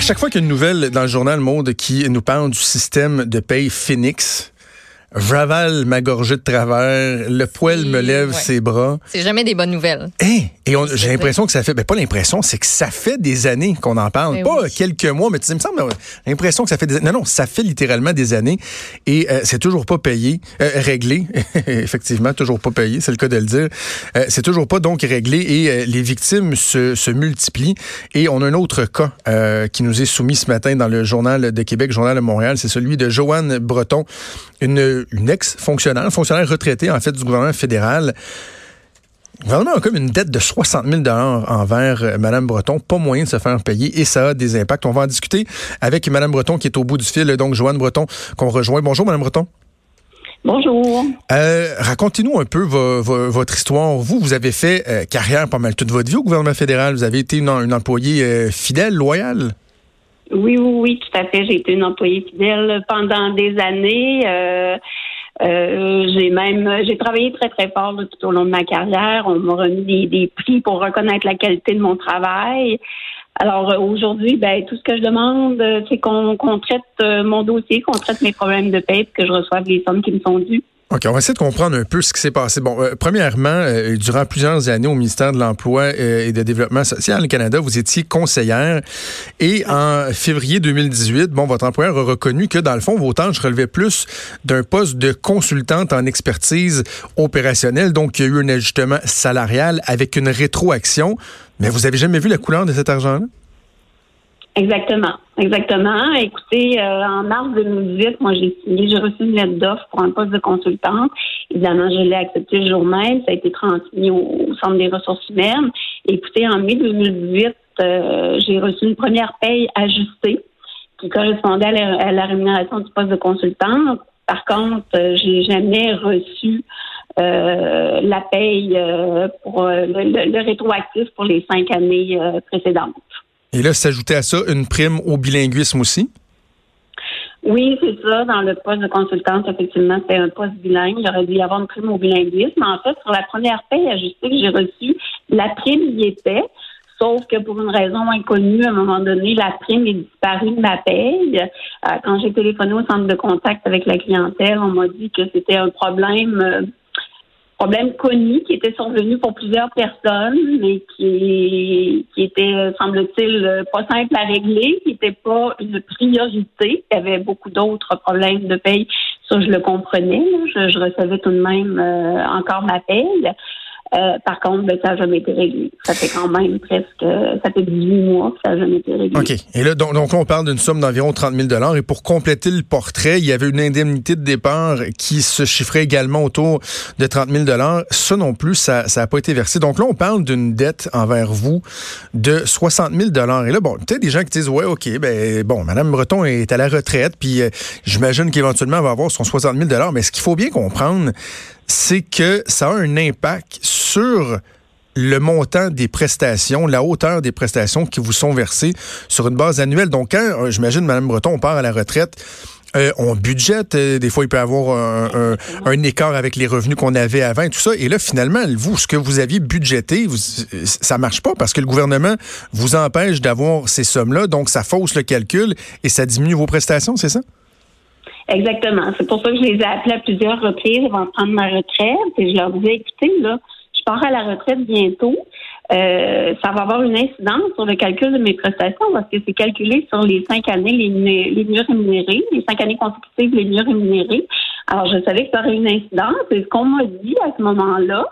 À chaque fois qu'il y a une nouvelle dans le journal Monde qui nous parle du système de paye Phoenix, J'avale ma gorgée de travers, le poil me lève ses bras. C'est jamais des bonnes nouvelles. Hey, et j'ai l'impression que ça fait, ben pas l'impression, c'est que ça fait des années qu'on en parle. Ben pas quelques mois, mais tu sais, il me semble, l'impression que ça fait des Non, non, ça fait littéralement des années et euh, c'est toujours pas payé, euh, réglé. Effectivement, toujours pas payé, c'est le cas de le dire. Euh, c'est toujours pas donc réglé et les victimes se, se, multiplient. Et on a un autre cas qui nous est soumis ce matin dans le Journal de Québec, Journal de Montréal, c'est celui de Joanne Breton, une une ex-fonctionnaire, fonctionnaire retraité en fait du gouvernement fédéral. Le gouvernement a comme une dette de 60 000 envers euh, Mme Breton, pas moyen de se faire payer et ça a des impacts. On va en discuter avec Mme Breton qui est au bout du fil, donc Joanne Breton qu'on rejoint. Bonjour Mme Breton. Bonjour. Euh, racontez-nous un peu votre histoire. Vous, vous avez fait euh, carrière pas mal toute votre vie au gouvernement fédéral. Vous avez été une, employée fidèle, loyale. Oui, oui, oui, tout à fait. J'ai été une employée fidèle pendant des années. Euh, euh, j'ai même j'ai travaillé très très fort tout au long de ma carrière. On m'a remis des, prix pour reconnaître la qualité de mon travail. Alors euh, aujourd'hui, ben tout ce que je demande, c'est qu'on traite mon dossier, qu'on traite mes problèmes de paie, que je reçoive les sommes qui me sont dues. OK, on va essayer de comprendre un peu ce qui s'est passé. Bon, euh, premièrement, euh, durant plusieurs années au ministère de l'Emploi euh, et de Développement social au Canada, vous étiez conseillère et en février 2018, bon, votre employeur a reconnu que dans le fond, vos tâches relevaient plus d'un poste de consultante en expertise opérationnelle, donc il y a eu un ajustement salarial avec une rétroaction. Mais vous avez jamais vu la couleur de cet argent-là? Exactement, exactement. Écoutez, euh, en mars 2018, moi j'ai signé, j'ai reçu une lettre d'offre pour un poste de consultante. Évidemment, je l'ai accepté le jour même. Ça a été transmis au, Centre des ressources humaines. Écoutez, en mai 2018, euh, j'ai reçu une première paye ajustée qui correspondait à la, rémunération du poste de consultante. Par contre, euh, j'ai jamais reçu la paye pour le, rétroactif pour les cinq années précédentes. Et là, s'ajouter à ça une prime au bilinguisme aussi? Oui, c'est ça. Dans le poste de consultante, effectivement, c'est un poste bilingue. Il aurait dû y avoir une prime au bilinguisme. En fait, sur la première paye ajustée que j'ai reçue, la prime y était. Sauf que pour une raison inconnue, à un moment donné, la prime est disparue de ma paye. Euh, quand j'ai téléphoné au centre de contact avec la clientèle, on m'a dit que c'était un problème euh, problème connu qui était survenu pour plusieurs personnes, mais qui, qui était, semble-t-il, pas simple à régler, qui n'était pas une priorité. Il y avait beaucoup d'autres problèmes de paye. Ça, je le comprenais. Je, recevais tout de même euh, encore ma paye. Euh, par contre, ben, ça n'a jamais été réglé. Ça fait quand même presque, ça fait 18 mois que ça n'a jamais été réglé. OK. Et là, donc, donc on parle d'une somme d'environ 30 000 Et pour compléter le portrait, il y avait une indemnité de départ qui se chiffrait également autour de 30 000 Ça non plus, ça n'a pas été versé. Donc là, on parle d'une dette envers vous de 60 000 Et là, bon, peut-être des gens qui disent, ouais, OK, ben bon, Mme Breton est à la retraite, puis euh, j'imagine qu'éventuellement, elle va avoir son 60 000 Mais ce qu'il faut bien comprendre, c'est que ça a un impact sur le montant des prestations, la hauteur des prestations qui vous sont versées sur une base annuelle. Donc, quand, euh, j'imagine, Mme Breton, on part à la retraite, euh, on budgète, euh, des fois il peut y avoir un, écart avec les revenus qu'on avait avant et tout ça. Et là, finalement, vous, ce que vous aviez budgété, vous, ça marche pas parce que le gouvernement vous empêche d'avoir ces sommes-là. Donc, ça fausse le calcul et ça diminue vos prestations, c'est ça? Exactement. C'est pour ça que je les ai appelés à plusieurs reprises avant de prendre ma retraite. Et je leur disais, écoutez, là, je pars à la retraite bientôt. Euh, ça va avoir une incidence sur le calcul de mes prestations parce que c'est calculé sur les cinq années les, mieux rémunérés, les cinq années consécutives les mieux rémunérés. Alors, je savais que ça aurait une incidence. Et ce qu'on m'a dit à ce moment-là,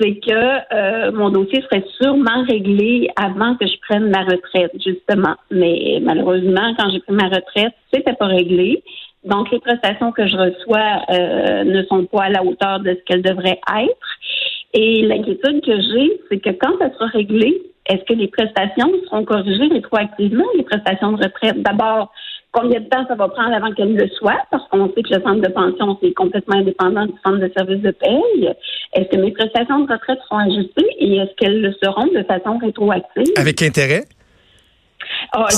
c'est que euh, mon dossier serait sûrement réglé avant que je prenne ma retraite, justement. Mais malheureusement, quand j'ai pris ma retraite, c'était pas réglé. Donc, les prestations que je reçois euh, ne sont pas à la hauteur de ce qu'elles devraient être. Et l'inquiétude que j'ai, c'est que quand ça sera réglé, est-ce que les prestations seront corrigées rétroactivement, les prestations de retraite? D'abord, combien de temps ça va prendre avant qu'elles le soient? Parce qu'on sait que le centre de pension, c'est complètement indépendant du centre de service de paye. Est-ce que mes prestations de retraite seront ajustées et est-ce qu'elles le seront de façon rétroactive? Avec intérêt? Ah,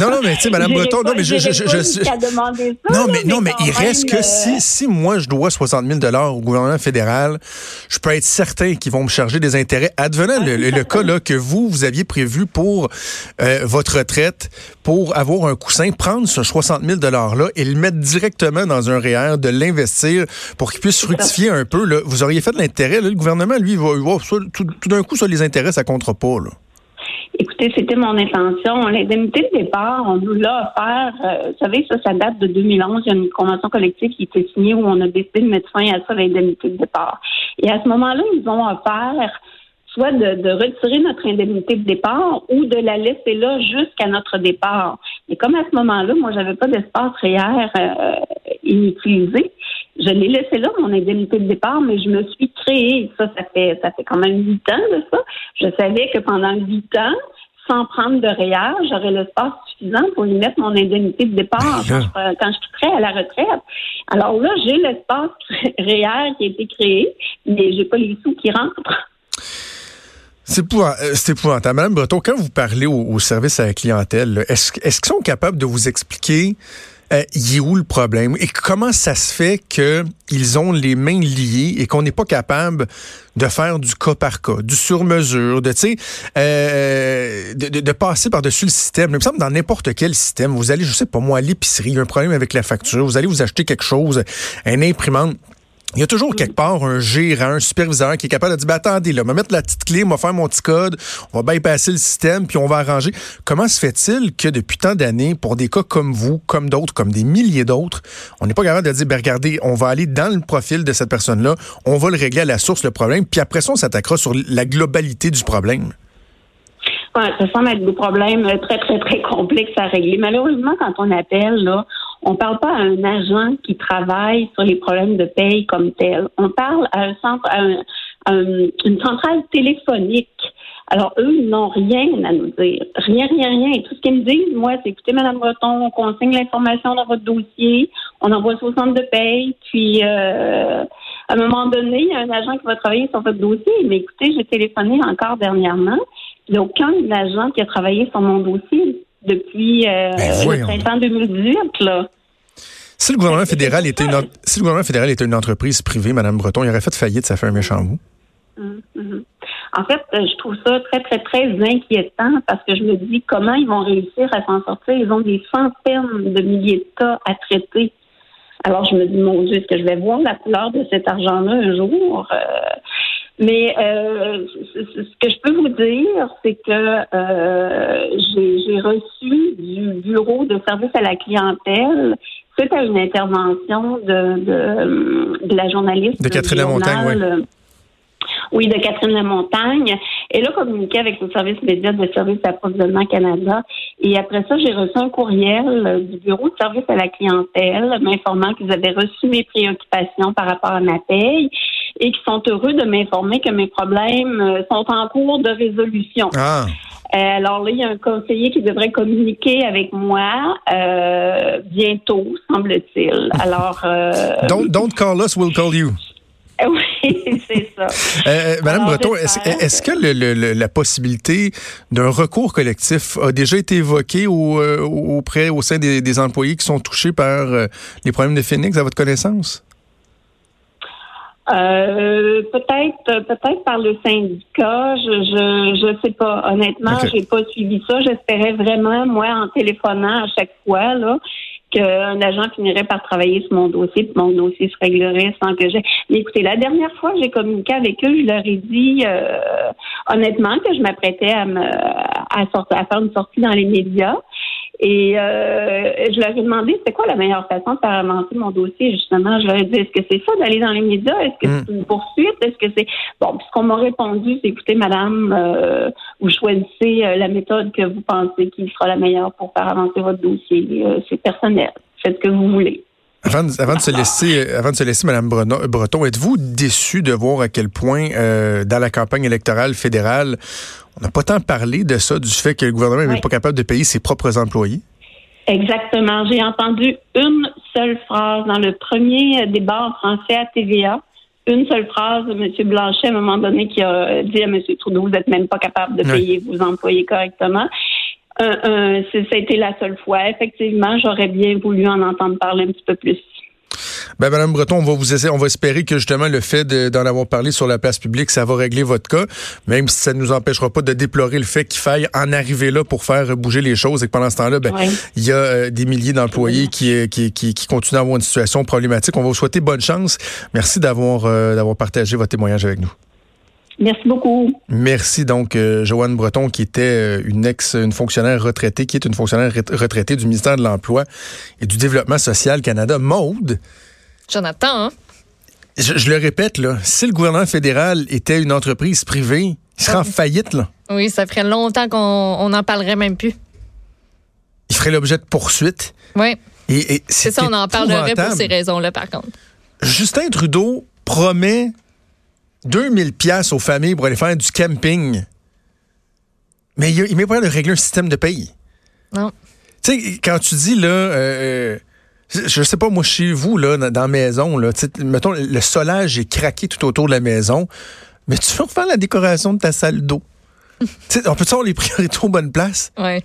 non, non, mais tu sais, Mme Breton, non, mais je, je, je, je non, mais, non, mais il reste que si, euh, si moi je dois 60 000 au gouvernement fédéral, je peux être certain qu'ils vont me charger des intérêts. Advenant le, le, cas là que vous, vous aviez prévu pour euh, votre retraite, pour avoir un coussin, prendre ce 60 000 $-là et le mettre directement dans un REER, de l'investir pour qu'il puisse fructifier un peu. Là. Vous auriez fait de l'intérêt. Le gouvernement, lui, va, va tout, tout d'un coup, ça les intérêts, ça comptera pas. Là. Écoutez, c'était mon intention. L'indemnité de départ, on nous l'a offert. Euh, vous savez, ça, ça date de 2011. Il y a une convention collective qui été signée où on a décidé de mettre fin à ça, l'indemnité de départ. Et à ce moment-là, ils ont offert soit de, retirer notre indemnité de départ ou de la laisser là jusqu'à notre départ. Et comme à ce moment-là, moi, j'avais pas d'espace réel euh, inutilisé, je l'ai laissé là, mon indemnité de départ, mais je me suis créée, ça, ça fait, ça fait quand même huit ans de ça. Je savais que pendant huit ans, sans prendre de REER, j'aurais l'espace suffisant pour y mettre mon indemnité de départ ben quand je, quitterai à la retraite. Alors là, j'ai l'espace REER qui a été créé, mais j'ai pas les sous qui rentrent. C'est épouvantable. Madame Breton, quand vous parlez au, service à la clientèle, est-ce qu'ils sont capables de vous expliquer euh, il est où le problème? Et comment ça se fait qu'ils ont les mains liées et qu'on n'est pas capable de faire du cas par cas, du sur-mesure, de, euh, de, passer par-dessus le système? Il me semble dans n'importe quel système, vous allez, je sais pas moi, à l'épicerie, il y a un problème avec la facture, vous allez vous acheter quelque chose, un imprimante, il y a toujours quelque part un gérant, un superviseur qui est capable de dire, ben, attendez, là, on va mettre la petite clé, on va faire mon petit code, on va bypasser le système, puis on va arranger. Comment se fait-il que depuis tant d'années, pour des cas comme vous, comme d'autres, comme des milliers d'autres, on n'est pas capable de dire, ben, regardez, on va aller dans le profil de cette personne-là, on va le régler à la source, le problème, puis après ça, on s'attaquera sur la globalité du problème? Ouais, ça semble être des problèmes très, très, très complexes à régler. Malheureusement, quand on appelle, là, on ne parle pas à un agent qui travaille sur les problèmes de paye comme tel. On parle à un centre, à, une centrale téléphonique. Alors, eux, ils n'ont rien à nous dire. Rien, rien, rien. Et tout ce qu'ils me disent, moi, c'est écoutez, Mme Breton, on consigne l'information dans votre dossier, on envoie ça au centre de paye, puis euh, à un moment donné, il y a un agent qui va travailler sur votre dossier. Mais écoutez, j'ai téléphoné encore dernièrement. Il n'y a aucun agent qui a travaillé sur mon dossier depuis euh, ben, le printemps 2018. Là. Si le gouvernement fédéral était une si le gouvernement fédéral était une entreprise privée, Madame Breton, il aurait fait faillite, ça fait un méchant bout. Hum. En fait, euh, je trouve ça très, très, très inquiétant parce que je me dis comment ils vont réussir à s'en sortir. Ils ont des centaines de milliers de cas à traiter. Alors, je me dis, mon Dieu, est-ce que je vais voir la couleur de cet argent-là un jour? Euh, mais euh, ce que je peux vous dire, c'est que j'ai reçu du bureau de service à la clientèle suite à une intervention de, de, de la journaliste de Catherine Montagne, oui, de Catherine Lamontagne. Elle a communiqué avec le service média de Service d'approvisionnement Canada. Et après ça, j'ai reçu un courriel du bureau de service à la clientèle m'informant qu'ils avaient reçu mes préoccupations par rapport à ma paye et qui sont heureux de m'informer que mes problèmes euh, sont en cours de résolution. Ah. Euh, alors là, il y a un conseiller qui devrait communiquer avec moi euh, bientôt, semble-t-il. Alors, don't, don't call us, we'll call you. Oui, c'est ça. Madame Breton, est-ce que le, la possibilité d'un recours collectif a déjà été évoquée au, auprès, au sein des, des, employés qui sont touchés par les problèmes de Phoenix, à votre connaissance? Euh, peut-être, peut-être par le syndicat. Je, je, je sais pas. Honnêtement, j'ai pas suivi ça. J'espérais vraiment, moi, en téléphonant à chaque fois, là, qu'un agent finirait par travailler sur mon dossier, puis mon dossier se réglerait sans que j'ai. Mais écoutez, la dernière fois que j'ai communiqué avec eux, je leur ai dit euh, honnêtement que je m'apprêtais à me à, sortir, à faire une sortie dans les médias. Et euh, je leur ai demandé c'est quoi la meilleure façon de faire avancer mon dossier, justement? Je leur ai dit est-ce que c'est ça d'aller dans les médias? Est-ce que hmm. c'est une poursuite? Est-ce que c'est. Bon, puis ce qu'on m'a répondu, c'est écoutez, madame, euh, vous choisissez euh, la méthode que vous pensez qui sera la meilleure pour faire avancer votre dossier. c'est personnel. Faites ce que vous voulez. Avant, de se laisser, avant de se laisser, Mme Breton, êtes-vous déçu de voir à quel point, dans la campagne électorale fédérale, on n'a pas tant parlé de ça, du fait que le gouvernement n'est pas capable de payer ses propres employés. Exactement. J'ai entendu une seule phrase dans le premier débat en français à TVA. Une seule phrase de M. Blanchet, à un moment donné, qui a dit à M. Trudeau, vous n'êtes même pas capable de payer vos employés correctement. un, ça a été la seule fois. Effectivement, j'aurais bien voulu en entendre parler un petit peu plus. Ben, Madame Breton, on va vous essayer, on va espérer que justement le fait d'en avoir parlé sur la place publique, ça va régler votre cas, même si ça ne nous empêchera pas de déplorer le fait qu'il faille en arriver là pour faire bouger les choses et que pendant ce temps-là, ben, il y a euh, des milliers d'employés qui, qui, qui, qui, continuent à avoir une situation problématique. On va vous souhaiter bonne chance. Merci d'avoir euh, d'avoir partagé votre témoignage avec nous. Merci beaucoup. Merci donc euh, Joanne Breton qui était une ex une fonctionnaire retraitée qui est une fonctionnaire retraitée du ministère de l'Emploi et du Développement social Canada Maude Jonathan, hein? Je, le répète, là, si le gouvernement fédéral était une entreprise privée, il serait en faillite. Là. Oui, ça ferait longtemps qu'on n'en parlerait même plus. Il ferait l'objet de poursuites. Oui. Et, c'est ça, on en parlerait pour ces raisons-là, par contre. Justin Trudeau promet 2000 pièces aux familles pour aller faire du camping. Mais il, met pas de régler un système de pays. Non. Tu sais, quand tu dis, là, euh, je sais pas, moi, chez vous, là, dans la maison, là, mettons, le solage est craqué tout autour de la maison, mais tu veux refaire la décoration de ta salle d'eau? on peut avoir les priorités aux bonnes places? Ouais.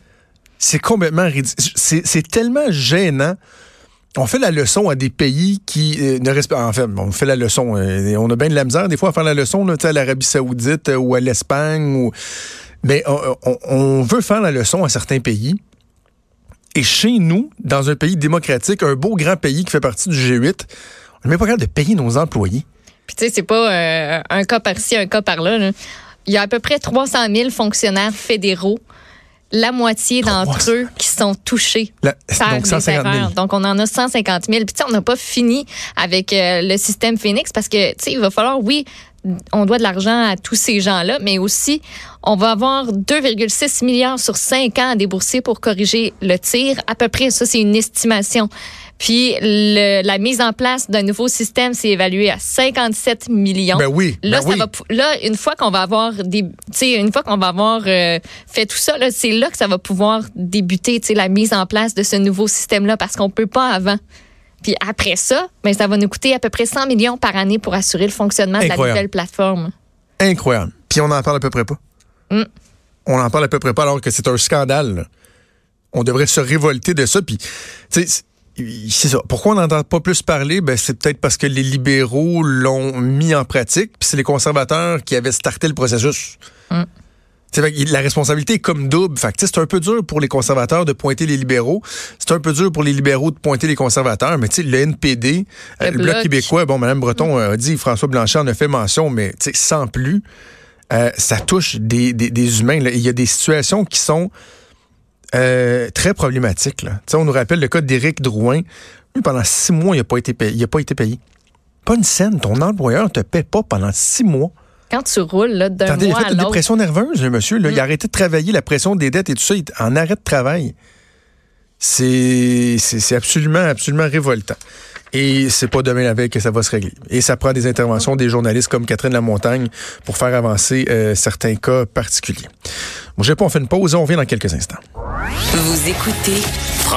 C'est complètement ridicule. C'est tellement gênant. On fait la leçon à des pays qui euh, ne respectent. En fait, on fait la leçon. Euh, on a bien de la misère des fois à faire la leçon là, à l'Arabie Saoudite euh, ou à l'Espagne. Ou... Mais on, veut faire la leçon à certains pays. Et chez nous, dans un pays démocratique, un beau grand pays qui fait partie du G8, on n'est même pas capable de payer nos employés. Puis tu sais, c'est pas euh, un cas par-ci, un cas par-là. Il y a à peu près 300 000 fonctionnaires fédéraux la moitié d'entre eux qui sont touchés par donc, 150 000. Donc, on en a 150 000. Puis, on n'a pas fini avec euh, le système Phoenix parce que, tu sais, il va falloir, oui, on doit de l'argent à tous ces gens-là, mais aussi, on va avoir 2,6 milliards sur 5 ans à débourser pour corriger le tir. À peu près, ça, c'est une estimation. Puis la mise en place d'un nouveau système s'est évaluée à 57 millions. Ben oui. Là, ben ça Va, là une fois qu'on va avoir des, une fois qu'on va avoir euh, fait tout ça, c'est là que ça va pouvoir débuter, la mise en place de ce nouveau système-là, parce qu'on peut pas avant. Puis après ça, ben, ça va nous coûter à peu près 100 millions par année pour assurer le fonctionnement de la nouvelle plateforme. Incroyable. Puis on n'en parle à peu près pas. Mm. On n'en parle à peu près pas alors que c'est un scandale. On devrait se révolter de ça. Puis, tu sais, c'est ça. Pourquoi on n'entend pas plus parler? Ben, c'est peut-être parce que les libéraux l'ont mis en pratique, puis c'est les conservateurs qui avaient starté le processus. Mm la responsabilité est comme double. c'est un peu dur pour les conservateurs de pointer les libéraux. C'est un peu dur pour les libéraux de pointer les conservateurs. Mais le NPD, le, euh, Bloc québécois, bon, Mme Breton a dit, François Blanchet en a fait mention, mais sans plus, euh, ça touche des, humains. Il y a des situations qui sont euh, très problématiques. On nous rappelle le cas d'Éric Drouin. Lui, pendant six mois, il n'a pas été payé. Il a pas été payé. Pas une scène. Ton employeur ne te paie pas pendant six mois quand tu roules d'un mois il a fait une dépression nerveuse, monsieur. Il a mm. arrêté de travailler, la pression des dettes et tout ça, il en arrêt de travail. C'est absolument, absolument révoltant. Et c'est pas demain la veille que ça va se régler. Et ça prend des interventions des journalistes comme Catherine Lamontagne pour faire avancer euh, certains cas particuliers. Bon, j'ai pas, on fait une pause et on revient dans quelques instants. Vous écoutez